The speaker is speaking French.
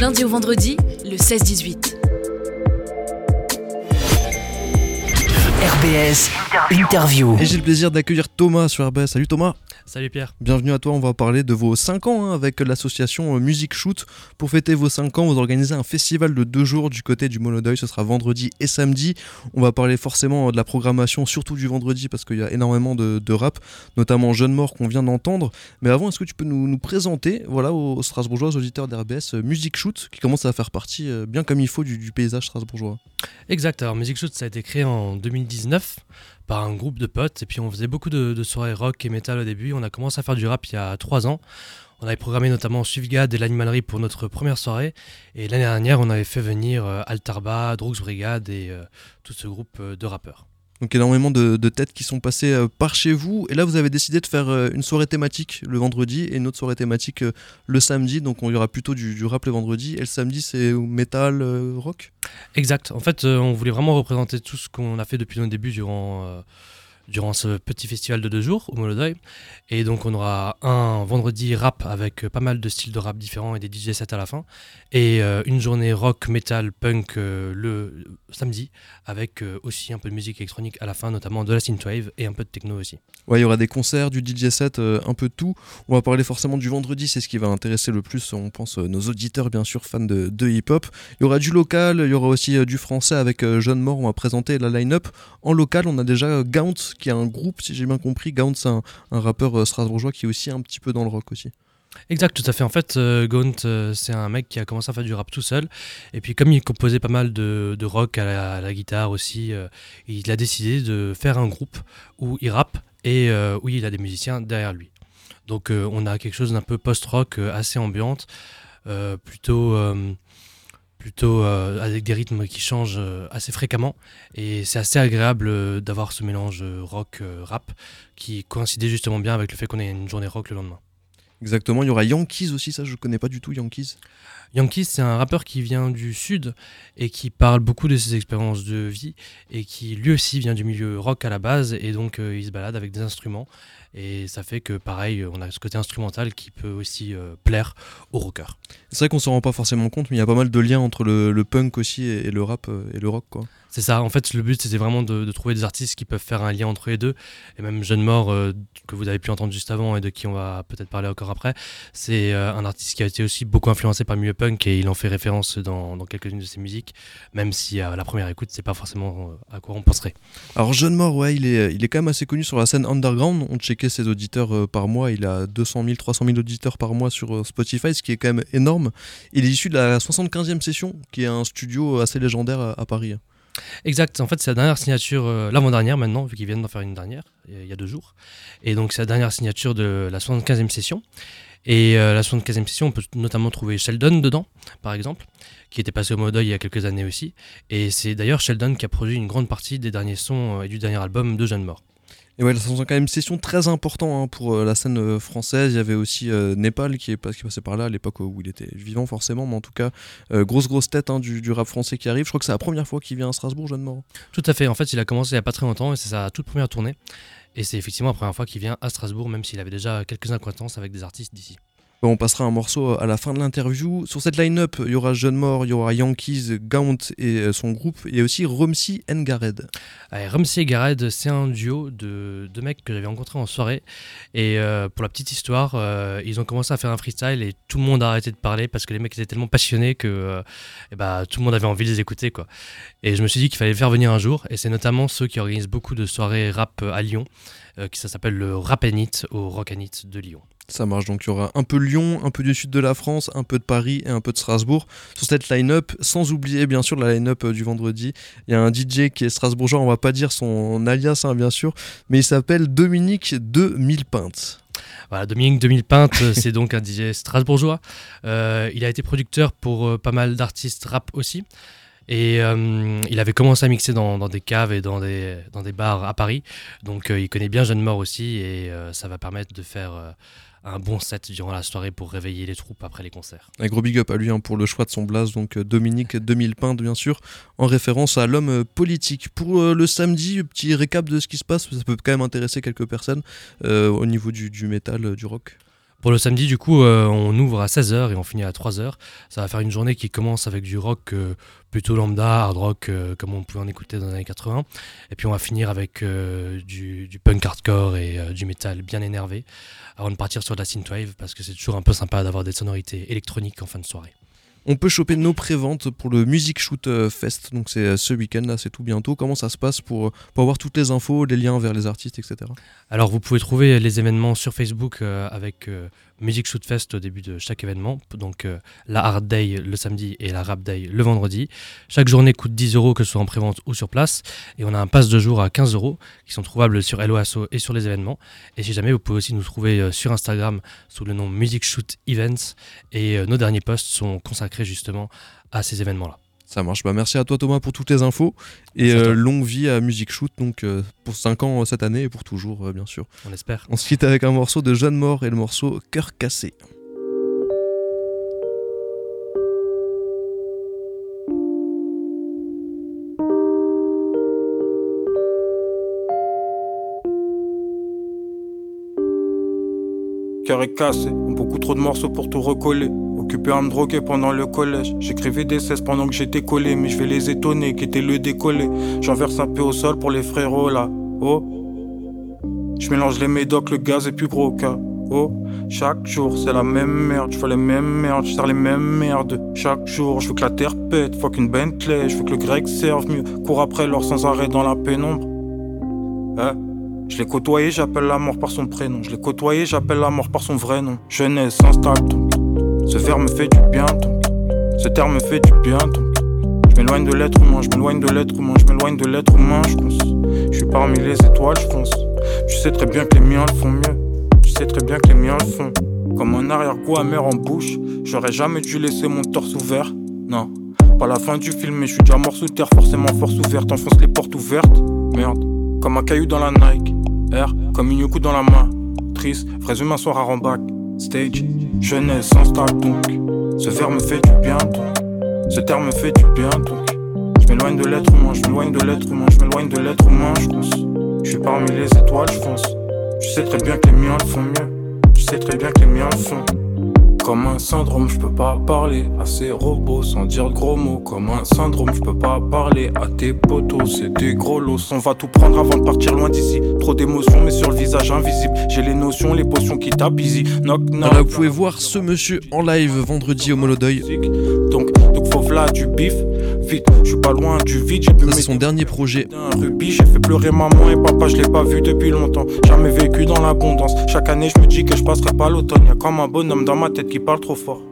lundi au vendredi, le 16-18. RBS Interview. Et j'ai le plaisir d'accueillir Thomas sur RBS. Salut Thomas. Salut Pierre. Bienvenue à toi, on va parler de vos 5 ans hein, avec l'association euh, Music Shoot. Pour fêter vos 5 ans, vous organisez un festival de deux jours du côté du Monodeuil, ce sera vendredi et samedi. On va parler forcément de la programmation, surtout du vendredi parce qu'il y a énormément de, rap, notamment Jeune Mort qu'on vient d'entendre. Mais avant, est-ce que tu peux nous, présenter voilà, aux, Strasbourgeois, aux auditeurs d'RBS, euh, Music Shoot, qui commence à faire partie euh, bien comme il faut du, paysage strasbourgeois? Exact, alors Music Shoot ça a été créé en 2019 par un groupe de potes. Et puis on faisait beaucoup de, soirées rock et metal au début. On a commencé à faire du rap il y a trois ans. On avait programmé notamment Suivgad et l'animalerie pour notre première soirée. Et l'année dernière, on avait fait venir euh, Altarba, Drugs Brigade et euh, tout ce groupe euh, de rappeurs. Donc énormément de, têtes qui sont passées euh, par chez vous. Et là, vous avez décidé de faire euh, une soirée thématique le vendredi et une autre soirée thématique euh, le samedi. Donc on y aura plutôt du, rap le vendredi. Et le samedi, c'est metal, rock? Exact. En fait, on voulait vraiment représenter tout ce qu'on a fait depuis le début durant durant ce petit festival de deux jours au Molodeuil. Et donc on aura un vendredi rap avec pas mal de styles de rap différents et des DJ sets à la fin. Et euh, une journée rock, metal, punk euh, le samedi avec euh, aussi un peu de musique électronique à la fin, notamment de la synthwave et un peu de techno aussi. Ouais, il y aura des concerts, du DJ set, un peu de tout. On va parler forcément du vendredi, c'est ce qui va intéresser le plus, on pense, nos auditeurs bien sûr fans de, de hip-hop. Il y aura du local, il y aura aussi du français avec Jeune Mort, on va présenter la line-up. En local, on a déjà Gaunt qui est un groupe, si j'ai bien compris. Gaunt, c'est un, rappeur euh, strasbourgeois qui est aussi un petit peu dans le rock aussi. Exact, tout à fait. En fait, euh, Gaunt, euh, c'est un mec qui a commencé à faire du rap tout seul. Et puis, comme il composait pas mal de, rock à la, guitare aussi, il a décidé de faire un groupe où il rappe et où il a des musiciens derrière lui. Donc, on a quelque chose d'un peu post-rock, assez ambiante, plutôt plutôt euh, avec des rythmes qui changent euh, assez fréquemment. Et c'est assez agréable euh, d'avoir ce mélange rock-rap qui coïncidait justement bien avec le fait qu'on ait une journée rock le lendemain. Exactement, il y aura Yankees aussi, ça je ne connais pas du tout Yankees. Yankees, c'est un rappeur qui vient du sud et qui parle beaucoup de ses expériences de vie et qui lui aussi vient du milieu rock à la base et donc il se balade avec des instruments et ça fait que pareil, on a ce côté instrumental qui peut aussi plaire aux rockers. C'est vrai qu'on s'en rend pas forcément compte, mais il y a pas mal de liens entre le, punk aussi et, le rap euh, et le rock. quoi. C'est ça, en fait le but c'était vraiment de, trouver des artistes qui peuvent faire un lien entre les deux. Et même Jeune Mort, euh, que vous avez pu entendre juste avant et de qui on va peut-être parler encore après, c'est euh, un artiste qui a été aussi beaucoup influencé par le milieu punk et il en fait référence dans, dans quelques-unes de ses musiques, même si à la première écoute c'est pas forcément à quoi on penserait. Alors Jeune Mort, ouais, il est, il est quand même assez connu sur la scène underground. On ses auditeurs par mois, il a 200 000, 300 000 auditeurs par mois sur Spotify, ce qui est quand même énorme. Il est issu de la 75e session, qui est un studio assez légendaire à, Paris. Exact, en fait c'est la dernière signature, euh, l'avant-dernière maintenant, vu qu'ils viennent d'en faire une dernière, il y a deux jours. Et donc c'est la dernière signature de la 75e session. Et euh, la 75e session, on peut notamment trouver Sheldon dedans, par exemple, qui était passé au mode il y a quelques années aussi. Et c'est d'ailleurs Sheldon qui a produit une grande partie des derniers sons euh, et du dernier album de Jeanne Mort. Et ouais, c'est quand même une session très importante hein, pour euh, la scène euh, française. Il y avait aussi euh, Népal qui, est, passait par là à l'époque où il était vivant forcément, mais en tout cas, grosse grosse tête hein, du, rap français qui arrive. Je crois que c'est la première fois qu'il vient à Strasbourg, Jeanne Mort. Tout à fait. En fait, il a commencé il n'y a pas très longtemps et c'est sa toute première tournée. Et c'est effectivement la première fois qu'il vient à Strasbourg, même s'il avait déjà quelques acquaintances avec des artistes d'ici. On passera un morceau à la fin de l'interview. Sur cette line-up, il y aura Jeune Mort, il y aura Yankees, Gaunt et euh, son groupe, et aussi Rumsey and Gared. Rumsey et Gared, c'est un duo de deux mecs que j'avais rencontrés en soirée. Et euh, pour la petite histoire, euh, ils ont commencé à faire un freestyle et tout le monde a arrêté de parler parce que les mecs étaient tellement passionnés que et bah, tout le monde avait envie de les écouter. Et je me suis dit qu'il fallait les faire venir un jour. Et c'est notamment ceux qui organisent beaucoup de soirées rap à Lyon, qui ça s'appelle le Rapanit au Rockanit de Lyon. Ça marche, donc il y aura un peu Lyon, un peu du sud de la France, un peu de Paris et un peu de Strasbourg sur cette line-up, sans oublier bien sûr la line-up euh, du vendredi. Il y a un DJ qui est strasbourgeois, on va pas dire son alias hein, bien sûr, mais il s'appelle Dominique 2000 Pintes. Voilà, Dominique 2000 Pintes, euh, c'est donc un DJ strasbourgeois. Euh, il a été producteur pour pas mal d'artistes rap aussi. Et il avait commencé à mixer dans, des caves et dans des, dans des bars à Paris. Donc il connaît bien Jeanne Mort aussi et ça va permettre de faire un bon set durant la soirée pour réveiller les troupes après les concerts. Un gros big up à lui hein, pour le choix de son blaze, donc euh, Dominique 2000 Pintes bien sûr, en référence à l'homme euh, politique. Pour euh, le samedi, petit récap de ce qui se passe, ça peut quand même intéresser quelques personnes au niveau du, du métal, du rock. Pour le samedi, du coup, euh, on ouvre à 16h et on finit à 3h. Ça va faire une journée qui commence avec du rock euh, plutôt lambda, hard rock, euh, comme on pouvait en écouter dans les années 80. Et puis on va finir avec du, punk hardcore et du métal bien énervé, avant de partir sur de la synthwave, parce que c'est toujours un peu sympa d'avoir des sonorités électroniques en fin de soirée. On peut choper nos préventes pour le Music Shoot euh, Fest, donc c'est euh, ce week-end là, c'est tout bientôt. Comment ça se passe pour, pour avoir toutes les infos, les liens vers les artistes, etc. Alors vous pouvez trouver les événements sur Facebook euh, avec Music Shoot Fest au début de chaque événement. Donc euh, la Hard Day le samedi et la Rap Day le vendredi. Chaque journée coûte 10 euros, que ce soit en prévente ou sur place. Et on a un pass de jour à 15 euros qui sont trouvables sur LOASO et sur les événements. Et si jamais, vous pouvez aussi nous trouver euh, sur Instagram sous le nom Music Shoot Events. Et euh, nos derniers posts sont consacrés justement à ces événements-là. Ça marche. Bah, merci à toi Thomas pour toutes les infos. Et euh, longue vie à Music Shoot, donc euh, pour 5 ans cette année et pour toujours, euh, bien sûr. On espère. On se quitte avec un morceau de Jeanne Mort et le morceau Cœur cassé. Cœur est cassé, beaucoup trop de morceaux pour tout recoller. Occupé à me droguer pendant le collège. J'écrivais des cesses pendant que j'étais collé, mais je vais les étonner, qui était le décollé. J'en verse un peu au sol pour les frérots là. Oh. Je mélange les médocs, le gaz et puis broca. Oh, chaque jour c'est la même merde, je fais les mêmes merdes, je sers les mêmes merdes. Chaque jour, je veux que la terre pète, faut qu'une Bentley, je veux que le grec serve mieux. Cours après l'or sans arrêt dans la pénombre. Hein? Je l'ai côtoyé, j'appelle la mort par son prénom. Je l'ai côtoyé, j'appelle la mort par son vrai nom. Jeunesse s'installe donc. Ce verre me fait du bien, donc. Ce terme me fait du bien, donc. Je m'éloigne de l'être humain, je m'éloigne de l'être humain, je m'éloigne de l'être humain, je pense. Je suis parmi les étoiles, je pense. Je sais très bien que les miens le font mieux. Je sais très bien que les miens le font. Comme un arrière-goût amer en bouche, j'aurais jamais dû laisser mon torse ouvert. Non, pas la fin du film, mais je suis déjà mort sous terre, forcément force ouverte, enfonce les portes ouvertes. Merde, comme un caillou dans la Nike. R, comme une coup dans la main. Triste, vrais humains soir à Rambac stage. Jeunesse s'installe donc. Ce verre me fait du bien donc. Ce terme me fait du bien donc. Je m'éloigne de l'être humain, je m'éloigne de l'être humain, je de l'être humain, je pense. Je suis parmi les étoiles, je pense. Je sais très bien que les miens le font mieux. Je sais très bien que les miens le font. Comme un syndrome, je peux pas parler à ces robots sans dire de gros mots. Comme un syndrome, je peux pas parler à tes potos, c'est des gros lots. On va tout prendre avant de partir loin d'ici. Trop d'émotions, mais sur le visage invisible. J'ai les notions, les potions qui tapent easy. Knock, knock. vous pouvez voir ce monsieur en live vendredi au Molodeuil. Donc, donc faut là du bif. Vite, je suis pas loin du vide. C'est son dernier projet. Un rubis, j'ai fait pleurer maman et papa, je l'ai pas vu depuis longtemps. Jamais vécu dans l'abondance. Chaque année, je me dis que je passerai pas l'automne. Y'a comme un bonhomme dans ma tête qui parle trop fort.